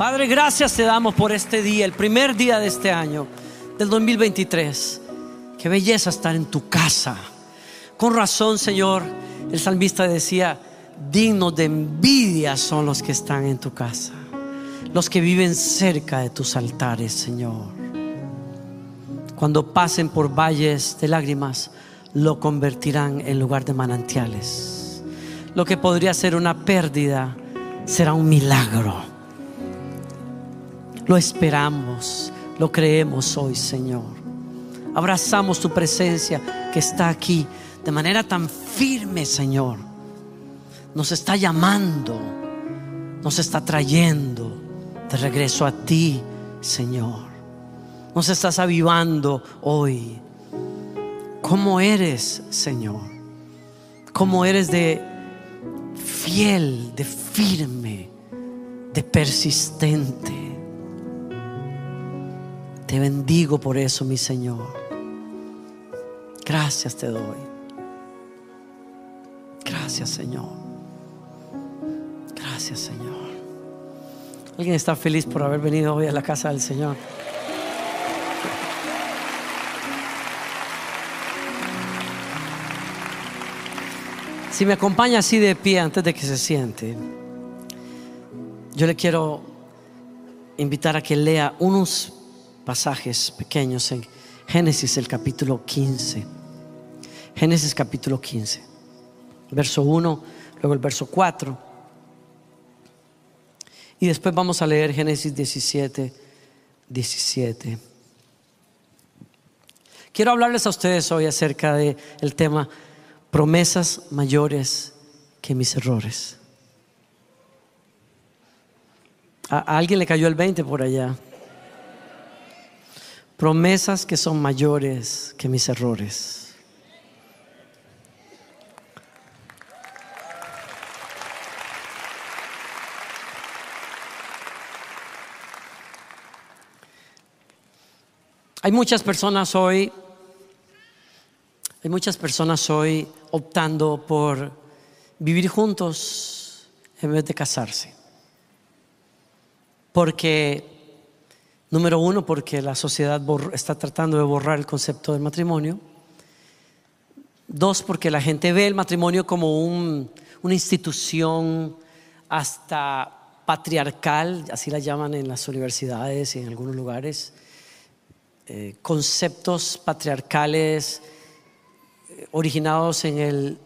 Padre, gracias te damos por este día, el primer día de este año, del 2023. Qué belleza estar en tu casa. Con razón, Señor, el salmista decía, dignos de envidia son los que están en tu casa, los que viven cerca de tus altares, Señor. Cuando pasen por valles de lágrimas, lo convertirán en lugar de manantiales. Lo que podría ser una pérdida será un milagro. Lo esperamos, lo creemos hoy, Señor. Abrazamos tu presencia que está aquí de manera tan firme, Señor. Nos está llamando, nos está trayendo de regreso a ti, Señor. Nos estás avivando hoy. ¿Cómo eres, Señor? ¿Cómo eres de fiel, de firme, de persistente? Te bendigo por eso, mi Señor. Gracias te doy. Gracias, Señor. Gracias, Señor. ¿Alguien está feliz por haber venido hoy a la casa del Señor? Si me acompaña así de pie antes de que se siente, yo le quiero invitar a que lea unos pasajes pequeños en Génesis el capítulo 15. Génesis capítulo 15 verso 1, luego el verso 4. Y después vamos a leer Génesis 17, 17. Quiero hablarles a ustedes hoy acerca del el tema promesas mayores que mis errores. A alguien le cayó el 20 por allá. Promesas que son mayores que mis errores. Hay muchas personas hoy, hay muchas personas hoy optando por vivir juntos en vez de casarse. Porque, número uno, porque la sociedad está tratando de borrar el concepto del matrimonio. Dos, porque la gente ve el matrimonio como una institución hasta patriarcal, así la llaman en las universidades y en algunos lugares eh, conceptos patriarcales eh, originados en el,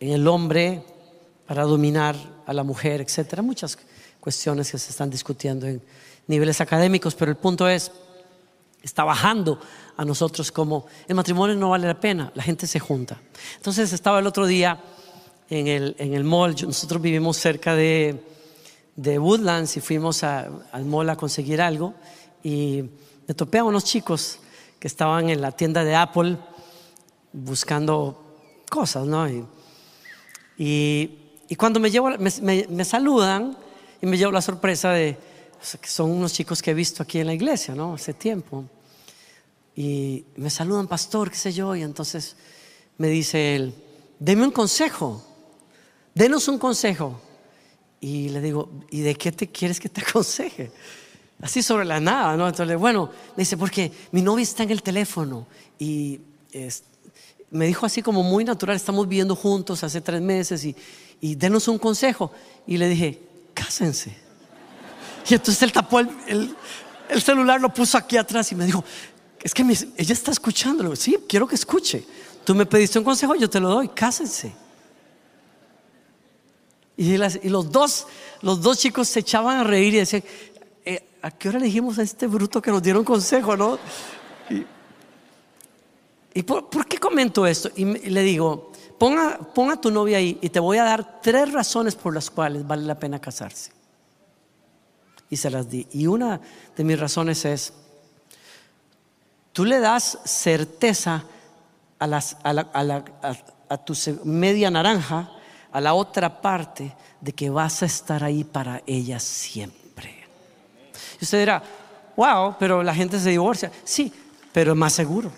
en el hombre para dominar a la mujer, etcétera. Muchas cuestiones que se están discutiendo en niveles académicos, pero el punto es, está bajando a nosotros como el matrimonio no vale la pena, la gente se junta. Entonces estaba el otro día en el, en el mall, nosotros vivimos cerca de, de Woodlands y fuimos al mall a conseguir algo y me topé a unos chicos que estaban en la tienda de Apple buscando cosas, ¿no? Y, cuando me, llevo, me, saludan y me llevo la sorpresa de son unos chicos que he visto aquí en la iglesia, ¿no? Hace tiempo. Y me saludan, pastor, qué sé yo, y entonces me dice él, deme un consejo, denos un consejo. Y le digo, ¿y de qué te quieres que te aconseje? así sobre la nada, ¿no? Entonces, bueno, me dice, porque mi novia está en el teléfono y me dijo así como muy natural, estamos viviendo juntos hace tres meses y, y denos un consejo. Y le dije, cásense. Y entonces él tapó el, el, celular, lo puso aquí atrás y me dijo, es que ella está escuchando. sí, quiero que escuche. Tú me pediste un consejo, yo te lo doy, cásense. Y, los, dos, los dos chicos se echaban a reír y decían, ¿a qué hora le dijimos a este bruto que nos dieron consejo, no? ¿Y, por, qué comento esto? Y, le digo, ponga, ponga a tu novia ahí y te voy a dar tres razones por las cuales vale la pena casarse. Y se las di. Y una de mis razones es, tú le das certeza a, las, a tu media naranja, a la otra parte, de que vas a estar ahí para ella siempre. Y usted dirá, wow, pero la gente se divorcia. Sí, pero es más seguro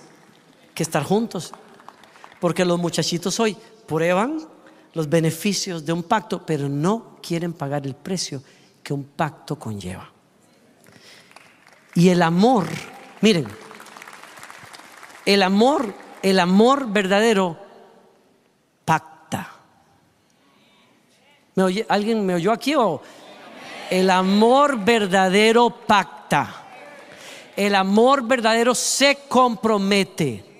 que estar juntos. Porque los muchachitos hoy prueban los beneficios de un pacto, pero no quieren pagar el precio que un pacto conlleva. Y el amor, miren, el amor, el amor verdadero pacta. ¿Alguien me oyó aquí o? El amor verdadero pacta. El amor verdadero se compromete.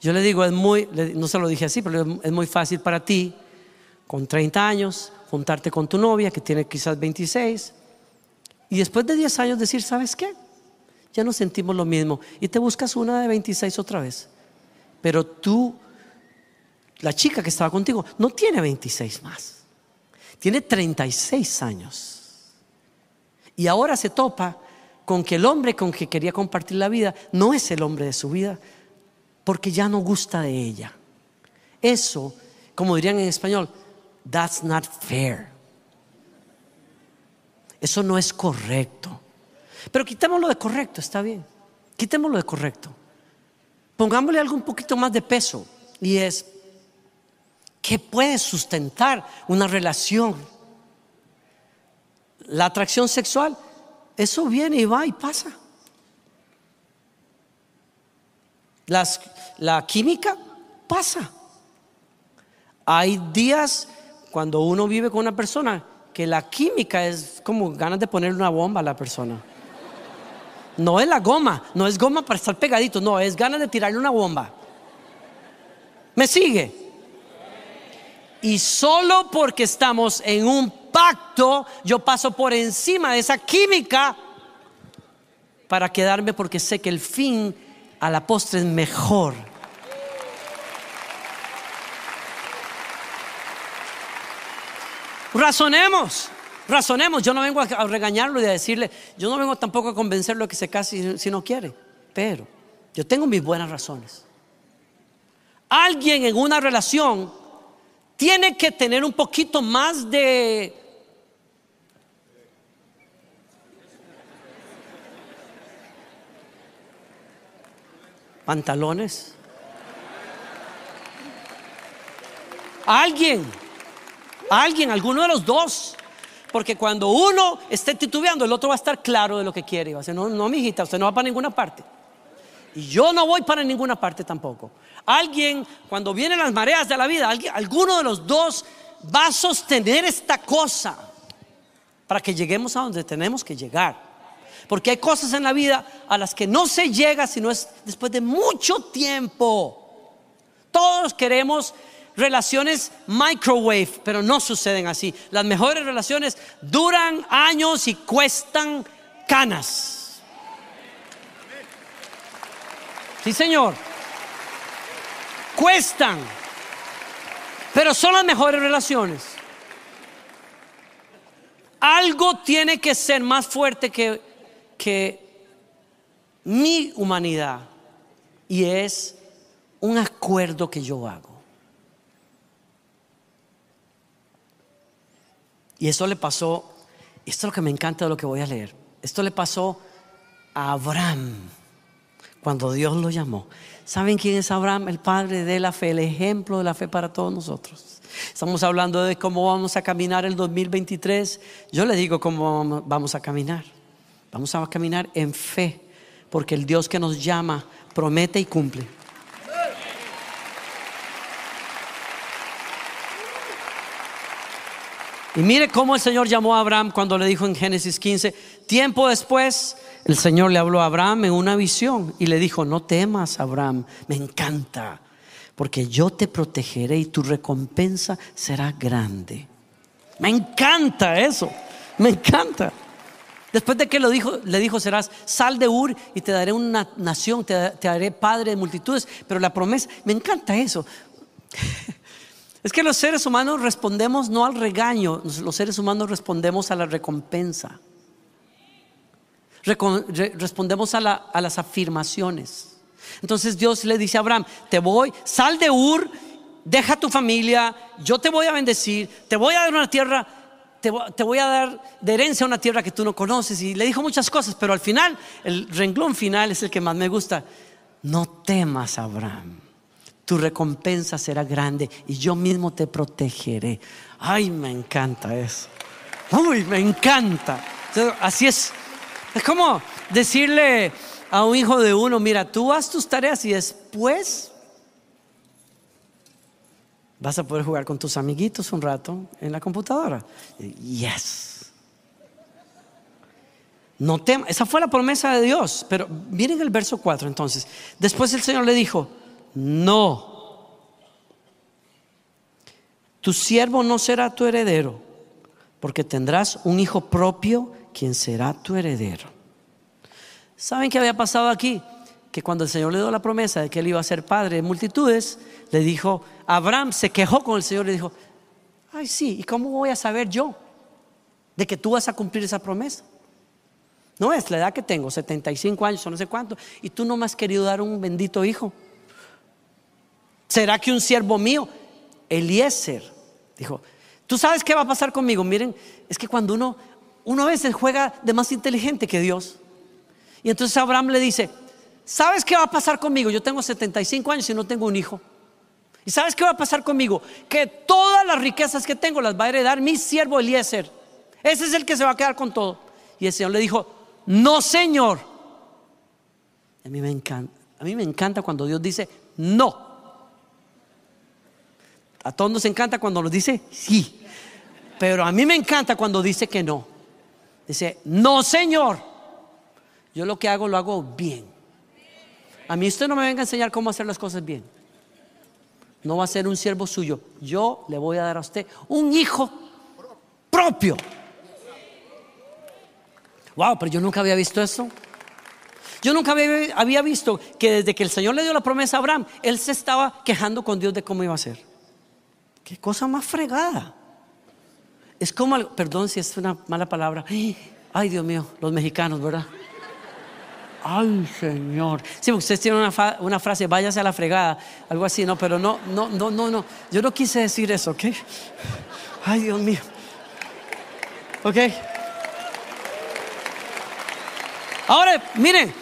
Yo le digo, es muy, no se lo dije así, pero es muy fácil para ti, con 30 años, juntarte con tu novia que tiene quizás 26, y después de 10 años decir, ¿sabes qué? Ya no sentimos lo mismo. Y te buscas una de 26 otra vez. Pero tú, la chica que estaba contigo, no tiene 26 más. Tiene 36 años. Y ahora se topa con que el hombre con que quería compartir la vida no es el hombre de su vida, porque ya no gusta de ella. Eso, como dirían en español, that's not fair. Eso no es correcto. Pero quitémoslo de correcto, está bien. Quitémoslo de correcto. Pongámosle algo un poquito más de peso. Y es, ¿qué puede sustentar una relación? La atracción sexual, eso viene y va y pasa. la química pasa. Hay días cuando uno vive con una persona que la química es como ganas de ponerle una bomba a la persona. No es la goma, no es goma para estar pegadito, no, es ganas de tirarle una bomba. ¿Me sigue? Y solo porque estamos en un pacto, yo paso por encima de esa química para quedarme porque sé que el fin a la postre es mejor. Razonemos, razonemos. Yo no vengo a regañarlo y a decirle, yo no vengo tampoco a convencerlo de que se case si no quiere, pero yo tengo mis buenas razones. Alguien en una relación tiene que tener un poquito más de pantalones. Alguien alguien, alguno de los dos. Porque cuando uno esté titubeando, el otro va a estar claro de lo que quiere. Y no, no, hijita, usted no va para ninguna parte. Y yo no voy para ninguna parte tampoco. Alguien, cuando vienen las mareas de la vida, alguno de los dos va a sostener esta cosa para que lleguemos a donde tenemos que llegar. Porque hay cosas en la vida a las que no se llega sino es después de mucho tiempo. Todos queremos relaciones microwave, pero no suceden así. Las mejores relaciones duran años y cuestan canas. Sí, señor. Cuestan, pero son las mejores relaciones. Algo tiene que ser más fuerte que, mi humanidad y es un acuerdo que yo hago. Y eso le pasó, esto es lo que me encanta de lo que voy a leer, esto le pasó a Abraham cuando Dios lo llamó. ¿Saben quién es Abraham? El padre de la fe, el ejemplo de la fe para todos nosotros. Estamos hablando de cómo vamos a caminar el 2023. Yo le digo cómo vamos a caminar. Vamos a caminar en fe, porque el Dios que nos llama promete y cumple. Y mire cómo el Señor llamó a Abraham cuando le dijo en Génesis 15, tiempo después el Señor le habló a Abraham en una visión y le dijo, no temas Abraham, me encanta, porque yo te protegeré y tu recompensa será grande. Me encanta eso, me encanta. Después de que lo dijo, le dijo, serás sal de Ur y te daré una nación, te, te haré padre de multitudes, pero la promesa, me encanta eso. Es que los seres humanos respondemos no al regaño, los seres humanos respondemos a la recompensa. respondemos a, las afirmaciones. Entonces Dios le dice a Abraham, te voy, sal de Ur, deja tu familia, yo te voy a bendecir, te voy a dar una tierra, te, te voy a dar de herencia una tierra que tú no conoces. Y le dijo muchas cosas, pero al final, el renglón final es el que más me gusta. No temas, Abraham tu recompensa será grande y yo mismo te protegeré. Ay, me encanta eso. Uy, me encanta. Así es. Es como, decirle a un hijo de uno, mira, tú haz tus tareas y después vas a poder jugar con tus amiguitos un rato en la computadora. Yes. No temas, esa fue la promesa de Dios, pero miren el verso 4 entonces. Después el Señor le dijo, no, tu siervo no será tu heredero, porque tendrás un hijo propio quien será tu heredero. ¿Saben qué había pasado aquí? Que cuando el Señor le dio la promesa de que él iba a ser padre de multitudes, le dijo, Abraham se quejó con el Señor y le dijo, ay sí, ¿y cómo voy a saber yo de que tú vas a cumplir esa promesa? No es la edad que tengo, 75 años o no sé cuánto, y tú no me has querido dar un bendito hijo. ¿Será que un siervo mío, Eliezer, dijo, tú sabes qué va a pasar conmigo? Miren, es que cuando uno, uno a veces juega de más inteligente que Dios. Y entonces Abraham le dice, ¿sabes qué va a pasar conmigo? Yo tengo 75 años y no tengo un hijo. ¿Y sabes qué va a pasar conmigo? Que todas las riquezas que tengo las va a heredar mi siervo Eliezer. Ese es el que se va a quedar con todo. Y el Señor le dijo, no Señor. A mí me encanta, a mí me encanta cuando Dios dice no. A todos nos encanta cuando nos dice sí. Pero a mí me encanta cuando dice que no. Dice, no Señor. Yo lo que hago lo hago bien. A mí usted no me venga a enseñar cómo hacer las cosas bien. No va a ser un siervo suyo. Yo le voy a dar a usted un hijo propio. Wow, pero yo nunca había visto eso. Yo nunca había, visto que desde que el Señor le dio la promesa a Abraham, él se estaba quejando con Dios de cómo iba a ser. Qué cosa más fregada. Es como, perdón si es una mala palabra. Ay, Dios mío, los mexicanos, ¿verdad? Ay, Señor. Sí, ustedes tienen una, frase, váyase a la fregada, algo así, ¿no? Pero no, no, no, no, no. Yo no quise decir eso, ¿ok? Ay, Dios mío. ¿Ok? Ahora, miren,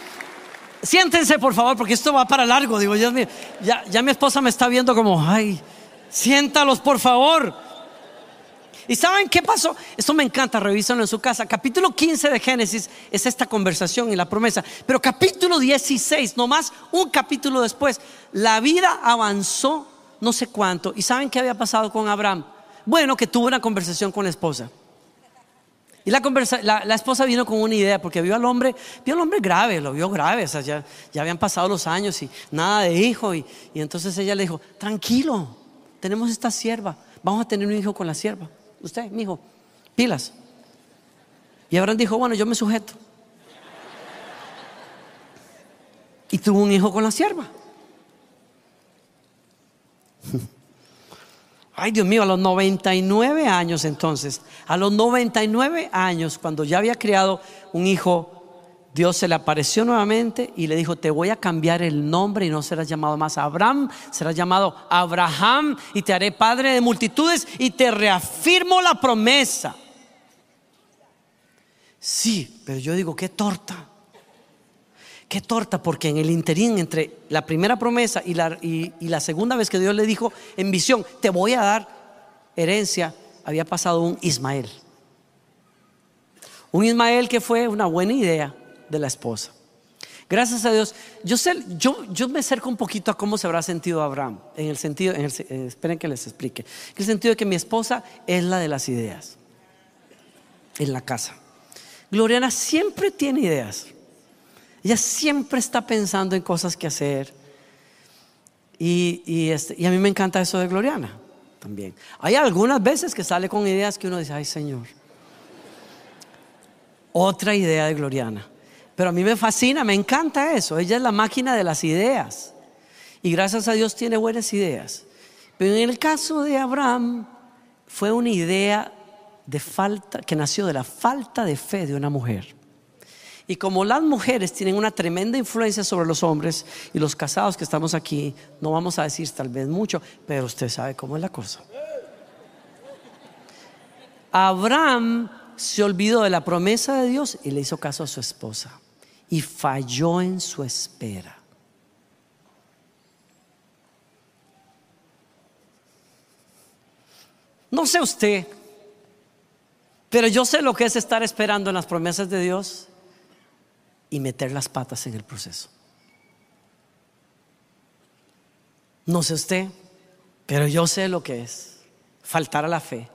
siéntense por favor, porque esto va para largo. Digo, Dios mío, ya, ya mi esposa me está viendo como, ay, siéntalos por favor. ¿Y saben qué pasó? Esto me encanta, revísenlo en su casa. Capítulo 15 de Génesis es esta conversación y la promesa. Pero capítulo 16, nomás un capítulo después, la vida avanzó no sé cuánto. ¿Y saben qué había pasado con Abraham? Bueno, que tuvo una conversación con la esposa. Y la, la, esposa vino con una idea, porque vio al hombre, vio al hombre grave, lo vio grave, o sea, ya, habían pasado los años y nada de hijo. Y entonces ella le dijo, tranquilo, tenemos esta sierva, vamos a tener un hijo con la sierva usted, mi hijo, pilas. Y Abraham dijo, bueno, yo me sujeto. Y tuvo un hijo con la sierva. Ay, Dios mío, a los 99 años entonces, a los 99 años, cuando ya había criado un hijo Dios se le apareció nuevamente y le dijo, te voy a cambiar el nombre y no serás llamado más Abraham, serás llamado Abraham y te haré padre de multitudes y te reafirmo la promesa. Sí, pero yo digo, qué torta. Qué torta, porque en el interín entre la primera promesa y la, y la segunda vez que Dios le dijo en visión, te voy a dar herencia, había pasado un Ismael. Un Ismael que fue una buena idea, de la esposa. Gracias a Dios, yo, sé, yo, yo me acerco un poquito a cómo se habrá sentido Abraham, en el sentido, en eh, esperen que les explique, en el sentido de que mi esposa es la de las ideas, en la casa. Gloriana siempre tiene ideas, ella siempre está pensando en cosas que hacer, y, y, este, y a mí me encanta eso de Gloriana también. Hay algunas veces que sale con ideas que uno dice, ay Señor, otra idea de Gloriana. Pero a mí me fascina, me encanta eso. Ella es la máquina de las ideas. Y gracias a Dios tiene buenas ideas. Pero en el caso de Abraham fue una idea de falta que nació de la falta de fe de una mujer. Y como las mujeres tienen una tremenda influencia sobre los hombres y los casados que estamos aquí, no vamos a decir tal vez mucho, pero usted sabe cómo es la cosa. Abraham se olvidó de la promesa de Dios y le hizo caso a su esposa y falló en su espera. No sé usted, pero yo sé lo que es estar esperando en las promesas de Dios. y meter las patas en el proceso. No sé usted, pero yo sé lo que es faltar a la fe.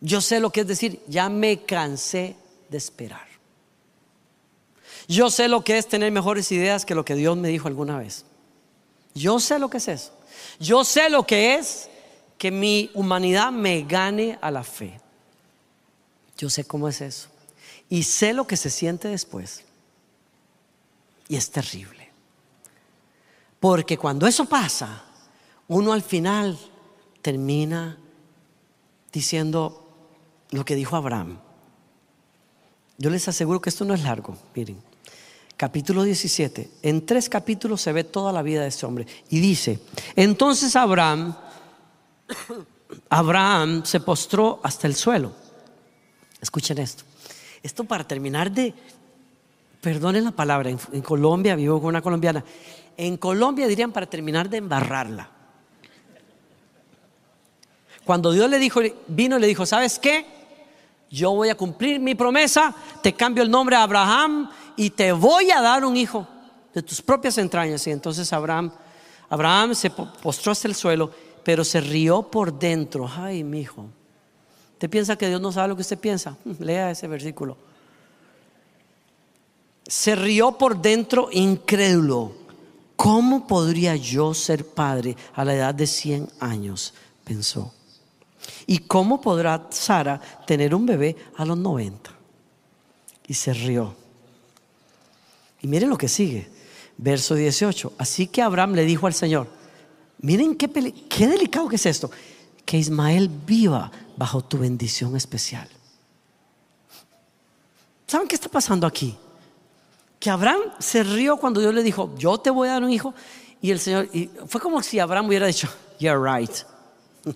Yo sé lo que es decir, ya me cansé de esperar. Yo sé lo que es tener mejores ideas que lo que Dios me dijo alguna vez. Yo sé lo que es eso. Yo sé lo que es que mi humanidad me gane a la fe. Yo sé cómo es eso. Y sé lo que se siente después. Y es terrible. Porque cuando eso pasa, uno al final termina diciendo lo que dijo Abraham. Yo les aseguro que esto no es largo, miren. Capítulo 17. En tres capítulos se ve toda la vida de este hombre. Y dice, entonces Abraham, Abraham se postró hasta el suelo. Escuchen esto. Esto para terminar de, perdonen la palabra, en, en Colombia, vivo con una colombiana, en Colombia dirían para terminar de embarrarla. Cuando Dios le dijo, vino y le dijo, ¿sabes qué? Yo voy a cumplir mi promesa, te cambio el nombre a Abraham y te voy a dar un hijo de tus propias entrañas. Y entonces Abraham, Abraham se postró hasta el suelo, pero se rió por dentro. Ay, mi hijo. ¿Usted piensa que Dios no sabe lo que usted piensa? Lea ese versículo. Se rió por dentro incrédulo. ¿Cómo podría yo ser padre a la edad de 100 años? Pensó. ¿Y cómo podrá Sara tener un bebé a los 90? Y se rió. Y miren lo que sigue. Verso 18. Así que Abraham le dijo al Señor, miren qué, qué delicado que es esto, que Ismael viva bajo tu bendición especial. ¿Saben qué está pasando aquí? Que Abraham se rió cuando Dios le dijo, yo te voy a dar un hijo. Y el Señor, y fue como si Abraham hubiera dicho, you're right.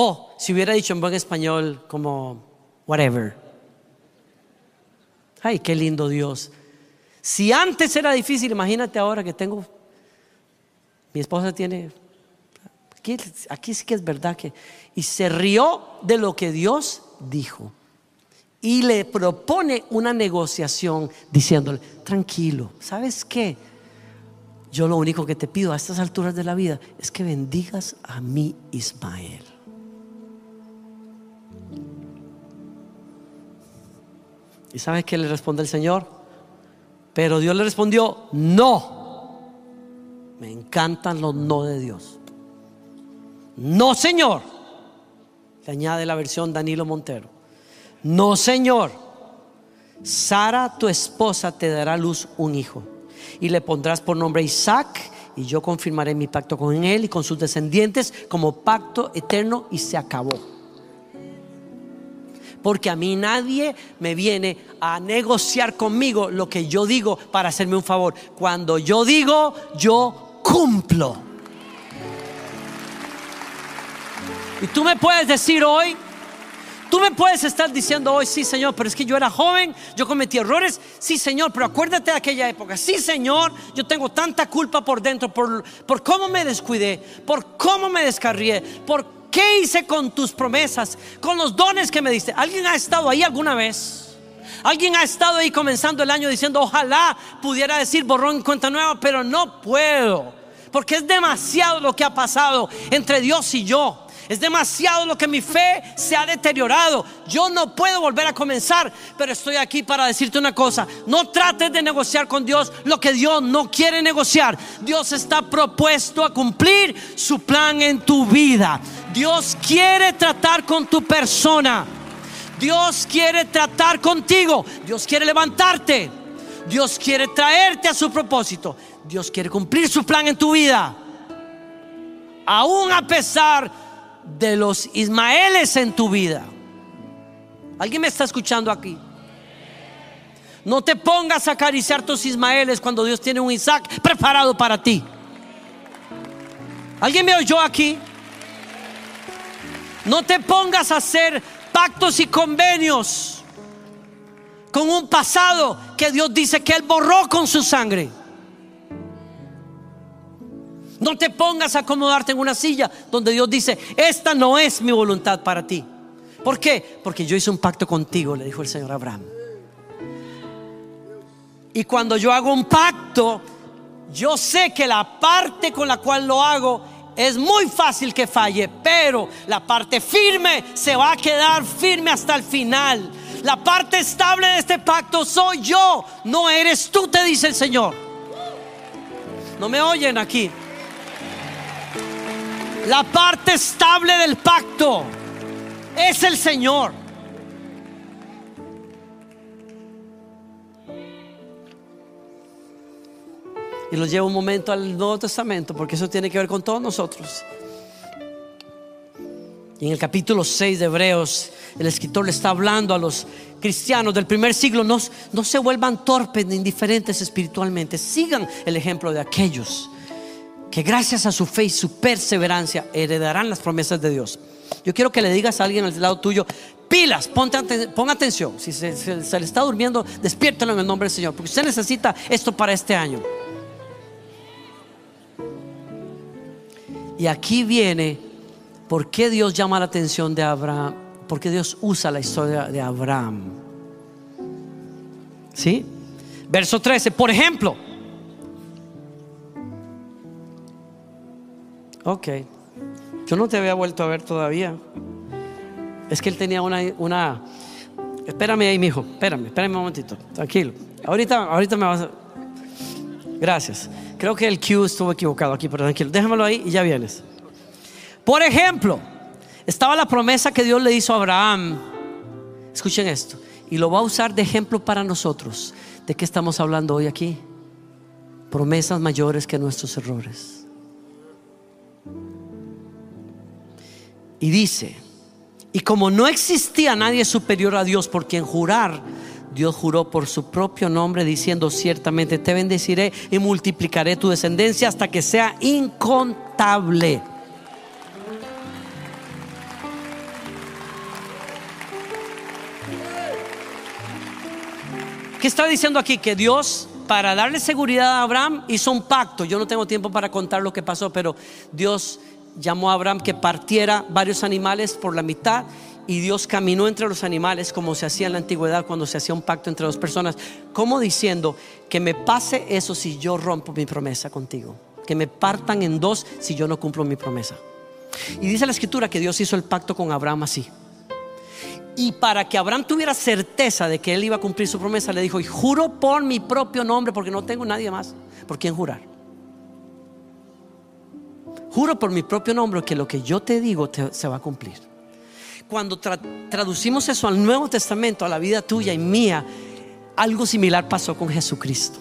O si hubiera dicho en buen español como whatever. Ay, qué lindo Dios. Si antes era difícil, imagínate ahora que tengo, mi esposa tiene, aquí, sí que es verdad que, y se rió de lo que Dios dijo. Y le propone una negociación diciéndole, tranquilo, ¿sabes qué? Yo lo único que te pido a estas alturas de la vida es que bendigas a mi Ismael. ¿Y sabes qué le responde el Señor? Pero Dios le respondió, no. Me encantan los no de Dios. No, Señor. Le añade la versión Danilo Montero. No, Señor. Sara, tu esposa, te dará luz un hijo. Y le pondrás por nombre Isaac. Y yo confirmaré mi pacto con él y con sus descendientes como pacto eterno. Y se acabó porque a mí nadie me viene a negociar conmigo lo que yo digo para hacerme un favor. Cuando yo digo, yo cumplo. Y tú me puedes decir hoy, Tú me puedes estar diciendo hoy, sí Señor, pero es que yo era joven, yo cometí errores, sí Señor, pero acuérdate de aquella época, sí Señor, yo tengo tanta culpa por dentro, por, por cómo me descuidé, por cómo me descarrié, por ¿Qué hice con tus promesas? Con los dones que me diste. ¿Alguien ha estado ahí alguna vez? Alguien ha estado ahí comenzando el año diciendo, ojalá pudiera decir borrón en cuenta nueva, pero no puedo. Porque es demasiado lo que ha pasado entre Dios y yo. Es demasiado lo que mi fe se ha deteriorado. Yo no puedo volver a comenzar, pero estoy aquí para decirte una cosa. No trates de negociar con Dios lo que Dios no quiere negociar. Dios está propuesto a cumplir su plan en tu vida. Dios quiere tratar con tu persona. Dios quiere tratar contigo. Dios quiere levantarte. Dios quiere traerte a su propósito. Dios quiere cumplir su plan en tu vida. Aún a pesar de los Ismaeles en tu vida. ¿Alguien me está escuchando aquí? No te pongas a acariciar tus Ismaeles cuando Dios tiene un Isaac preparado para ti. ¿Alguien me oyó aquí? No te pongas a hacer pactos y convenios con un pasado que Dios dice que Él borró con su sangre. No te pongas a acomodarte en una silla donde Dios dice, esta no es mi voluntad para ti. ¿Por qué? Porque yo hice un pacto contigo, le dijo el Señor Abraham. Y cuando yo hago un pacto, yo sé que la parte con la cual lo hago es muy fácil que falle, pero la parte firme se va a quedar firme hasta el final. La parte estable de este pacto soy yo, no eres tú, te dice el Señor. No me oyen aquí. La parte estable del pacto es el Señor. Y los llevo un momento al Nuevo Testamento porque eso tiene que ver con todos nosotros. Y en el capítulo 6 de Hebreos, el escritor le está hablando a los cristianos del primer siglo, no, no se vuelvan torpes ni indiferentes espiritualmente, sigan el ejemplo de aquellos que gracias a su fe y su perseverancia heredarán las promesas de Dios. Yo quiero que le digas a alguien al lado tuyo, pilas, ponte, pon atención, si se, se le está durmiendo, despiértelo en el nombre del Señor, porque usted necesita esto para este año. Y aquí viene por qué Dios llama la atención de Abraham, por qué Dios usa la historia de Abraham. ¿Sí? Verso 13, por ejemplo. Ok, yo no te había vuelto a ver todavía. Es que él tenía una, una espérame ahí, mijo, espérame, espérame un momentito, tranquilo. Ahorita, ahorita me vas a... Gracias. Creo que el Q estuvo equivocado aquí, pero tranquilo. Déjamelo ahí y ya vienes. Por ejemplo, estaba la promesa que Dios le hizo a Abraham. Escuchen esto. Y lo va a usar de ejemplo para nosotros. ¿De qué estamos hablando hoy aquí? Promesas mayores que nuestros errores. Y dice, y como no existía nadie superior a Dios por quien jurar, Dios juró por su propio nombre diciendo, ciertamente te bendeciré y multiplicaré tu descendencia hasta que sea incontable. ¿Qué está diciendo aquí? Que Dios, para darle seguridad a Abraham, hizo un pacto. Yo no tengo tiempo para contar lo que pasó, pero Dios llamó a Abraham que partiera varios animales por la mitad y Dios caminó entre los animales como se hacía en la antigüedad cuando se hacía un pacto entre dos personas, como diciendo que me pase eso si yo rompo mi promesa contigo, que me partan en dos si yo no cumplo mi promesa. Y dice la escritura que Dios hizo el pacto con Abraham así. Y para que Abraham tuviera certeza de que él iba a cumplir su promesa, le dijo, y juro por mi propio nombre, porque no tengo nadie más por quien jurar. Juro por mi propio nombre que lo que yo te digo se va a cumplir cuando traducimos eso al Nuevo Testamento, a la vida tuya y mía, algo similar pasó con Jesucristo.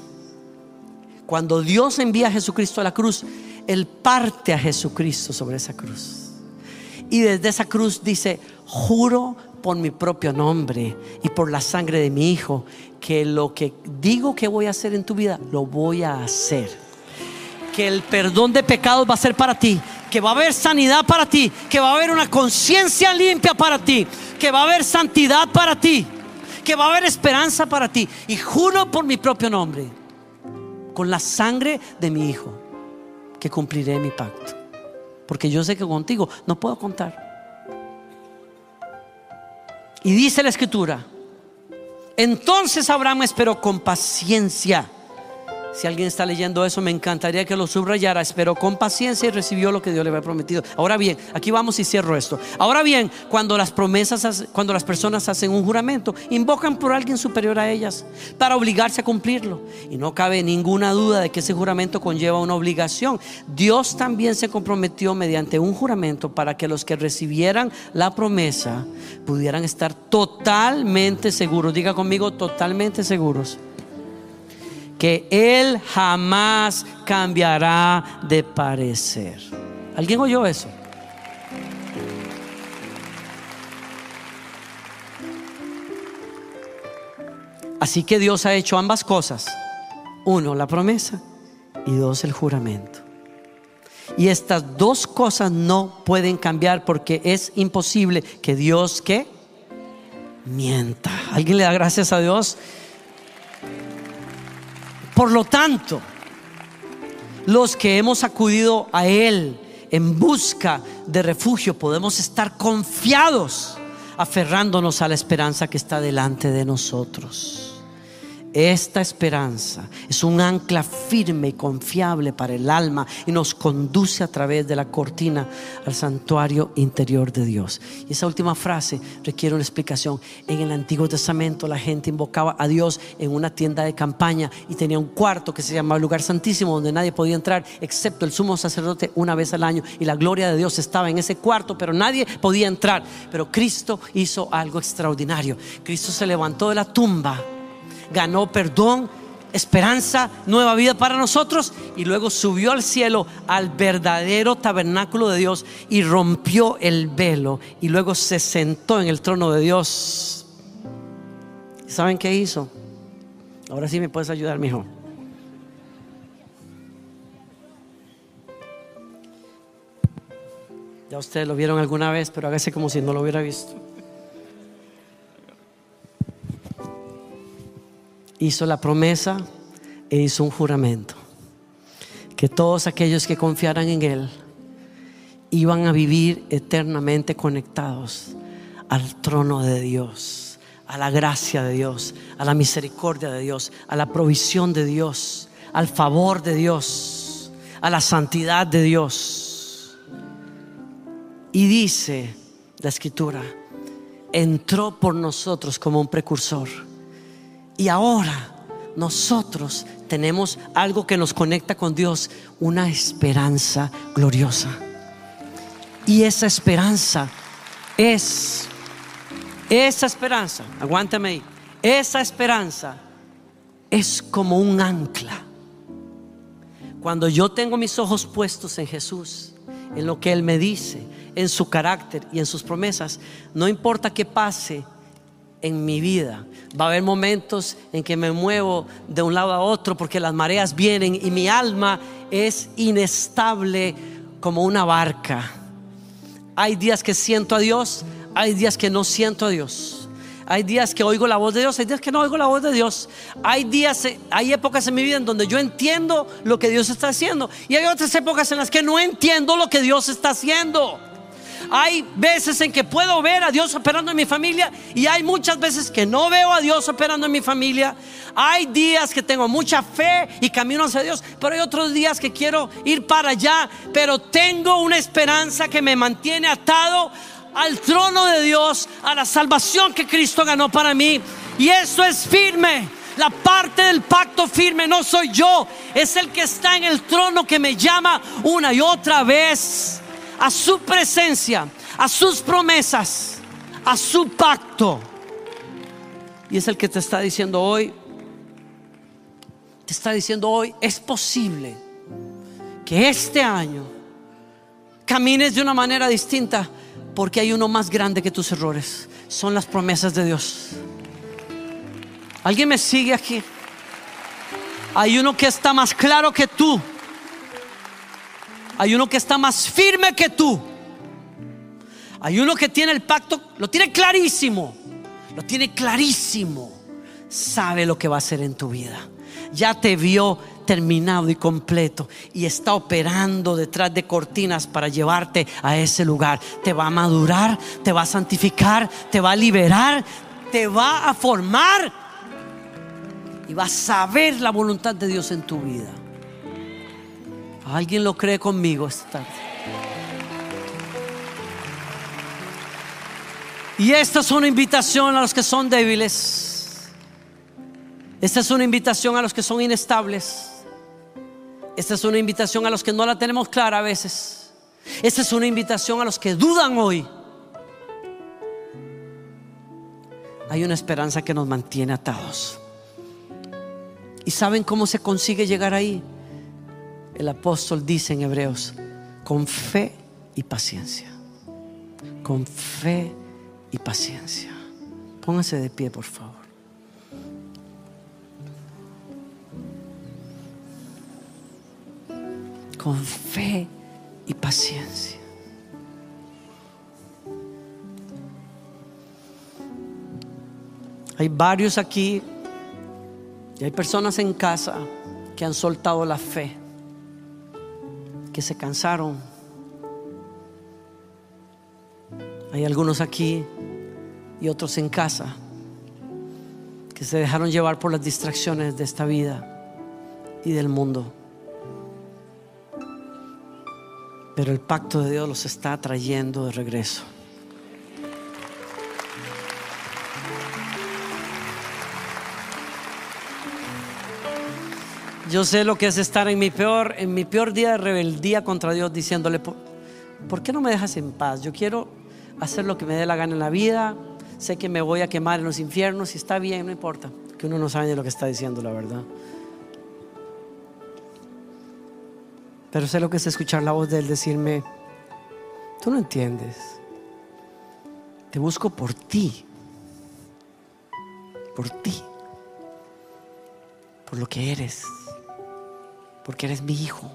Cuando Dios envía a Jesucristo a la cruz, Él parte a Jesucristo sobre esa cruz. Y desde esa cruz dice, juro por mi propio nombre y por la sangre de mi Hijo, que lo que digo que voy a hacer en tu vida, lo voy a hacer. Que el perdón de pecados va a ser para ti, que va a haber sanidad para ti, que va a haber una conciencia limpia para ti, que va a haber santidad para ti, que va a haber esperanza para ti. Y juro por mi propio nombre, con la sangre de mi Hijo, que cumpliré mi pacto. Porque yo sé que contigo no puedo contar. Y dice la escritura, entonces Abraham esperó con paciencia si alguien está leyendo eso, me encantaría que lo subrayara. Esperó con paciencia y recibió lo que Dios le había prometido. Ahora bien, aquí vamos y cierro esto. Ahora bien, cuando las promesas, cuando las personas hacen un juramento, invocan por alguien superior a ellas para obligarse a cumplirlo. Y no cabe ninguna duda de que ese juramento conlleva una obligación. Dios también se comprometió mediante un juramento para que los que recibieran la promesa pudieran estar totalmente seguros. Diga conmigo, totalmente seguros que Él jamás cambiará de parecer. ¿Alguien oyó eso? Así que Dios ha hecho ambas cosas. Uno, la promesa y dos, el juramento. Y estas dos cosas no pueden cambiar porque es imposible que Dios que mienta. ¿Alguien le da gracias a Dios? Por lo tanto, los que hemos acudido a Él en busca de refugio podemos estar confiados, aferrándonos a la esperanza que está delante de nosotros. Esta esperanza es un ancla firme y confiable para el alma y nos conduce a través de la cortina al santuario interior de Dios. Y esa última frase requiere una explicación. En el Antiguo Testamento la gente invocaba a Dios en una tienda de campaña y tenía un cuarto que se llamaba lugar santísimo donde nadie podía entrar excepto el sumo sacerdote una vez al año y la gloria de Dios estaba en ese cuarto, pero nadie podía entrar. Pero Cristo hizo algo extraordinario. Cristo se levantó de la tumba ganó perdón, esperanza, nueva vida para nosotros y luego subió al cielo al verdadero tabernáculo de Dios y rompió el velo y luego se sentó en el trono de Dios. ¿Saben qué hizo? Ahora sí me puedes ayudar, mijo. Ya ustedes lo vieron alguna vez, pero hágase como si no lo hubiera visto. Hizo la promesa e hizo un juramento. Que todos aquellos que confiaran en Él iban a vivir eternamente conectados al trono de Dios, a la gracia de Dios, a la misericordia de Dios, a la provisión de Dios, al favor de Dios, a la santidad de Dios. Y dice la escritura, entró por nosotros como un precursor y ahora nosotros tenemos algo que nos conecta con Dios, una esperanza gloriosa. Y esa esperanza es, esa esperanza, aguántame ahí, esa esperanza es como un ancla. Cuando yo tengo mis ojos puestos en Jesús, en lo que Él me dice, en su carácter y en sus promesas, no importa qué pase, en mi vida. Va a haber momentos en que me muevo de un lado a otro porque las mareas vienen y mi alma es inestable como una barca. Hay días que siento a Dios, hay días que no siento a Dios. Hay días que oigo la voz de Dios, hay días que no oigo la voz de Dios. Hay días, hay épocas en mi vida en donde yo entiendo lo que Dios está haciendo y hay otras épocas en las que no entiendo lo que Dios está haciendo. Hay veces en que puedo ver a Dios operando en mi familia y hay muchas veces que no veo a Dios operando en mi familia. Hay días que tengo mucha fe y camino hacia Dios, pero hay otros días que quiero ir para allá, pero tengo una esperanza que me mantiene atado al trono de Dios, a la salvación que Cristo ganó para mí. Y eso es firme. La parte del pacto firme no soy yo, es el que está en el trono que me llama una y otra vez a su presencia, a sus promesas, a su pacto. Y es el que te está diciendo hoy, te está diciendo hoy, es posible que este año camines de una manera distinta porque hay uno más grande que tus errores. Son las promesas de Dios. ¿Alguien me sigue aquí? Hay uno que está más claro que tú. Hay uno que está más firme que tú. Hay uno que tiene el pacto, lo tiene clarísimo. Lo tiene clarísimo. Sabe lo que va a hacer en tu vida. Ya te vio terminado y completo y está operando detrás de cortinas para llevarte a ese lugar. Te va a madurar, te va a santificar, te va a liberar, te va a formar y va a saber la voluntad de Dios en tu vida. ¿Alguien lo cree conmigo esta? Y esta es una invitación a los que son débiles. Esta es una invitación a los que son inestables. Esta es una invitación a los que no la tenemos clara a veces. Esta es una invitación a los que dudan hoy. Hay una esperanza que nos mantiene atados. ¿Y saben cómo se consigue llegar ahí? El apóstol dice en Hebreos, con fe y paciencia. Con fe y paciencia. Póngase de pie, por favor. Con fe y paciencia. Hay varios aquí y hay personas en casa que han soltado la fe que se cansaron. Hay algunos aquí y otros en casa que se dejaron llevar por las distracciones de esta vida y del mundo. Pero el pacto de Dios los está trayendo de regreso. Yo sé lo que es estar en mi peor, en mi peor día de rebeldía contra Dios, diciéndole, ¿por, qué no me dejas en paz? Yo quiero hacer lo que me dé la gana en la vida. Sé que me voy a quemar en los infiernos y está bien, no importa. Que uno no sabe de lo que está diciendo, la verdad. Pero sé lo que es escuchar la voz de Él decirme, tú no entiendes. Te busco por ti. Por ti. Por lo que eres porque eres mi hijo.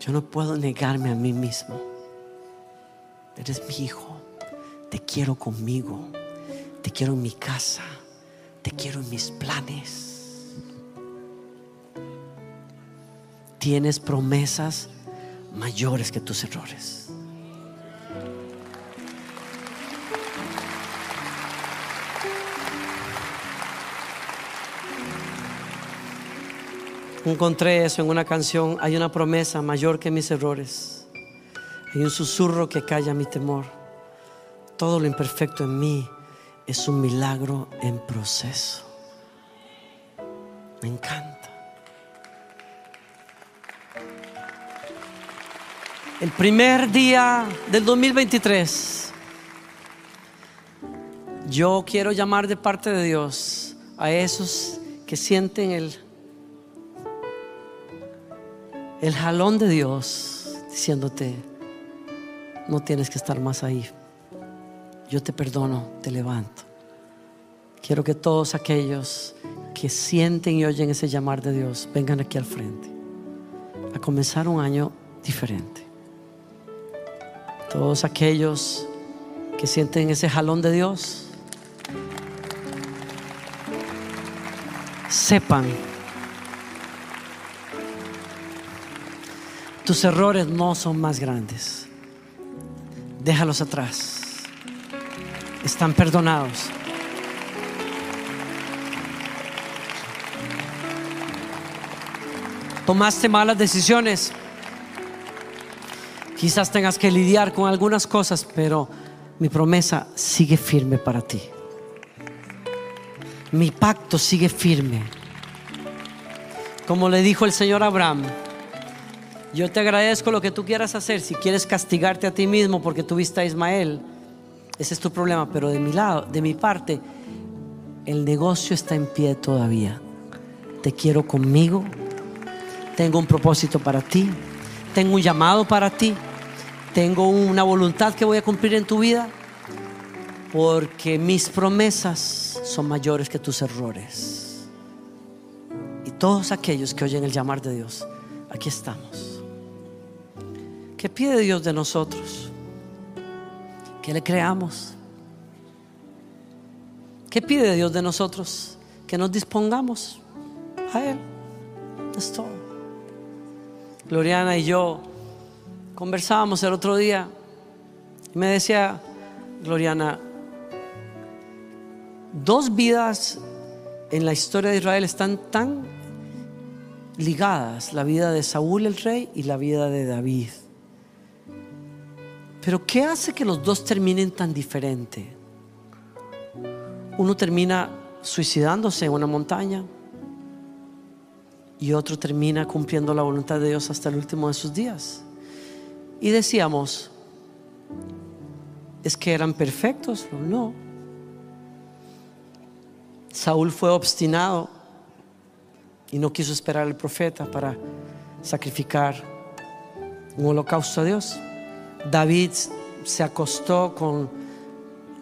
Yo no puedo negarme a mí mismo. Eres mi hijo. Te quiero conmigo. Te quiero en mi casa. Te quiero en mis planes. Tienes promesas mayores que tus errores. Encontré eso en una canción. Hay una promesa mayor que mis errores. Hay un susurro que calla mi temor. Todo lo imperfecto en mí es un milagro en proceso. Me encanta. El primer día del 2023, yo quiero llamar de parte de Dios a esos que sienten el el jalón de Dios diciéndote, no tienes que estar más ahí. Yo te perdono, te levanto. Quiero que todos aquellos que sienten y oyen ese llamar de Dios vengan aquí al frente a comenzar un año diferente. Todos aquellos que sienten ese jalón de Dios, sepan Tus errores no son más grandes. Déjalos atrás. Están perdonados. Tomaste malas decisiones. Quizás tengas que lidiar con algunas cosas, pero mi promesa sigue firme para ti. Mi pacto sigue firme. Como le dijo el Señor Abraham, yo te agradezco lo que tú quieras hacer. Si quieres castigarte a ti mismo porque tuviste a Ismael, ese es tu problema. Pero de mi lado, de mi parte, el negocio está en pie todavía. Te quiero conmigo. Tengo un propósito para ti. Tengo un llamado para ti. Tengo una voluntad que voy a cumplir en tu vida. Porque mis promesas son mayores que tus errores. Y todos aquellos que oyen el llamar de Dios, aquí estamos. ¿Qué pide Dios de nosotros? Que le creamos. ¿Qué pide Dios de nosotros? Que nos dispongamos a Él. Es todo. Gloriana y yo conversábamos el otro día y me decía, Gloriana, dos vidas en la historia de Israel están tan ligadas, la vida de Saúl el rey y la vida de David. Pero ¿qué hace que los dos terminen tan diferente? Uno termina suicidándose en una montaña y otro termina cumpliendo la voluntad de Dios hasta el último de sus días. Y decíamos, ¿es que eran perfectos? No. Saúl fue obstinado y no quiso esperar al profeta para sacrificar un holocausto a Dios. David se acostó con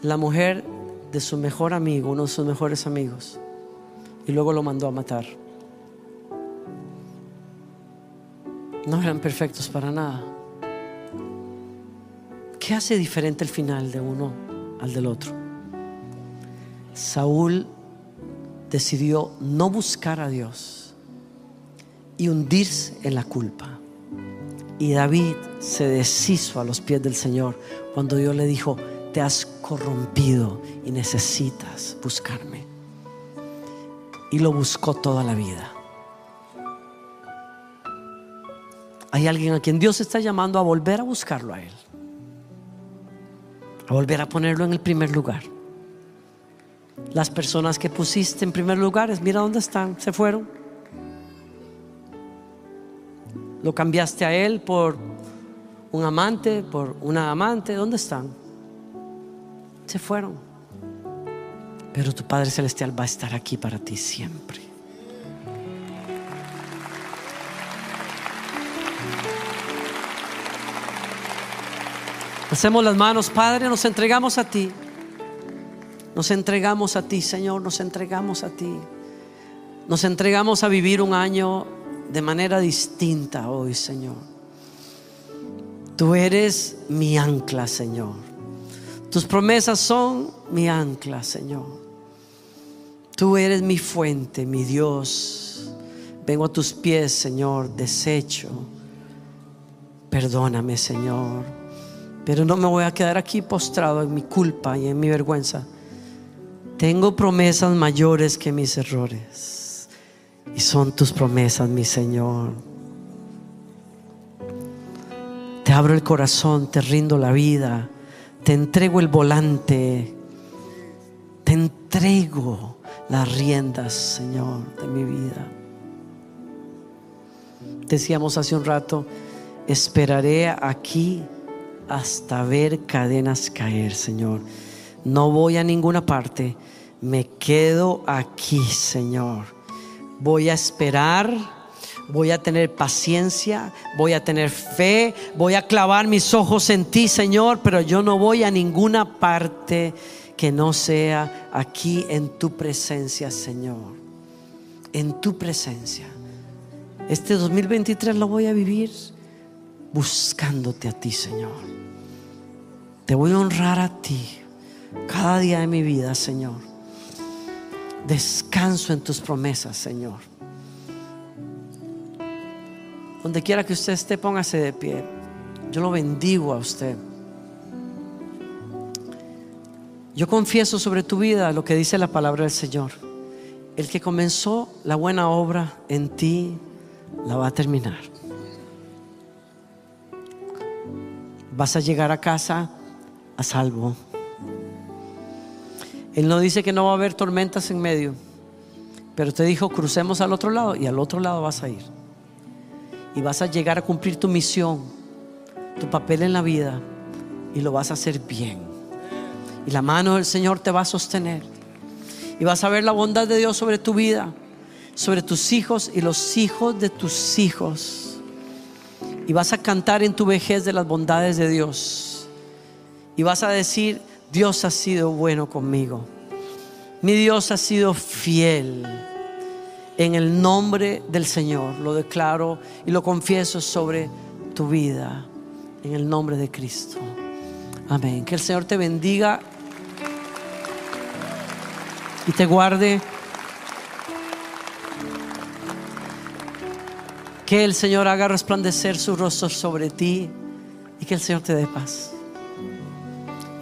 la mujer de su mejor amigo, uno de sus mejores amigos, y luego lo mandó a matar. No eran perfectos para nada. ¿Qué hace diferente el final de uno al del otro? Saúl decidió no buscar a Dios y hundirse en la culpa. Y David se deshizo a los pies del Señor cuando Dios le dijo, te has corrompido y necesitas buscarme. Y lo buscó toda la vida. Hay alguien a quien Dios está llamando a volver a buscarlo a Él. A volver a ponerlo en el primer lugar. Las personas que pusiste en primer lugar, mira dónde están, se fueron. Lo cambiaste a Él por un amante, por una amante, ¿dónde están? Se fueron. Pero tu Padre Celestial va a estar aquí para ti siempre. Hacemos las manos, Padre, nos entregamos a ti. Nos entregamos a ti, Señor, nos entregamos a ti. Nos entregamos a vivir un año de manera distinta hoy, Señor. Tú eres mi ancla, Señor. Tus promesas son mi ancla, Señor. Tú eres mi fuente, mi Dios. Vengo a tus pies, Señor, deshecho. Perdóname, Señor. Pero no me voy a quedar aquí postrado en mi culpa y en mi vergüenza. Tengo promesas mayores que mis errores. Y son tus promesas, mi Señor. Te abro el corazón, te rindo la vida, te entrego el volante, te entrego las riendas, Señor, de mi vida. Decíamos hace un rato, esperaré aquí hasta ver cadenas caer, Señor. No voy a ninguna parte, me quedo aquí, Señor. Voy a esperar voy a tener paciencia, voy a tener fe, voy a clavar mis ojos en ti, Señor, pero yo no voy a ninguna parte que no sea aquí en tu presencia, Señor. En tu presencia. Este 2023 lo voy a vivir buscándote a ti, Señor. Te voy a honrar a ti cada día de mi vida, Señor. Descanso en tus promesas, Señor. Donde quiera que usted esté, póngase de pie. Yo lo bendigo a usted. Yo confieso sobre tu vida lo que dice la palabra del Señor. El que comenzó la buena obra en ti, la va a terminar. Vas a llegar a casa a salvo. Él no dice que no va a haber tormentas en medio, pero te dijo, crucemos al otro lado y al otro lado vas a ir y vas a llegar a cumplir tu misión, tu papel en la vida y lo vas a hacer bien. Y la mano del Señor te va a sostener. Y vas a ver la bondad de Dios sobre tu vida, sobre tus hijos y los hijos de tus hijos. Y vas a cantar en tu vejez de las bondades de Dios. Y vas a decir, Dios ha sido bueno conmigo. Mi Dios ha sido fiel. En el nombre del Señor lo declaro y lo confieso sobre tu vida. En el nombre de Cristo. Amén. Que el Señor te bendiga y te guarde. Que el Señor haga resplandecer su rostro sobre ti y que el Señor te dé paz.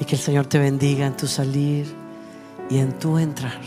Y que el Señor te bendiga en tu salir y en tu entrar.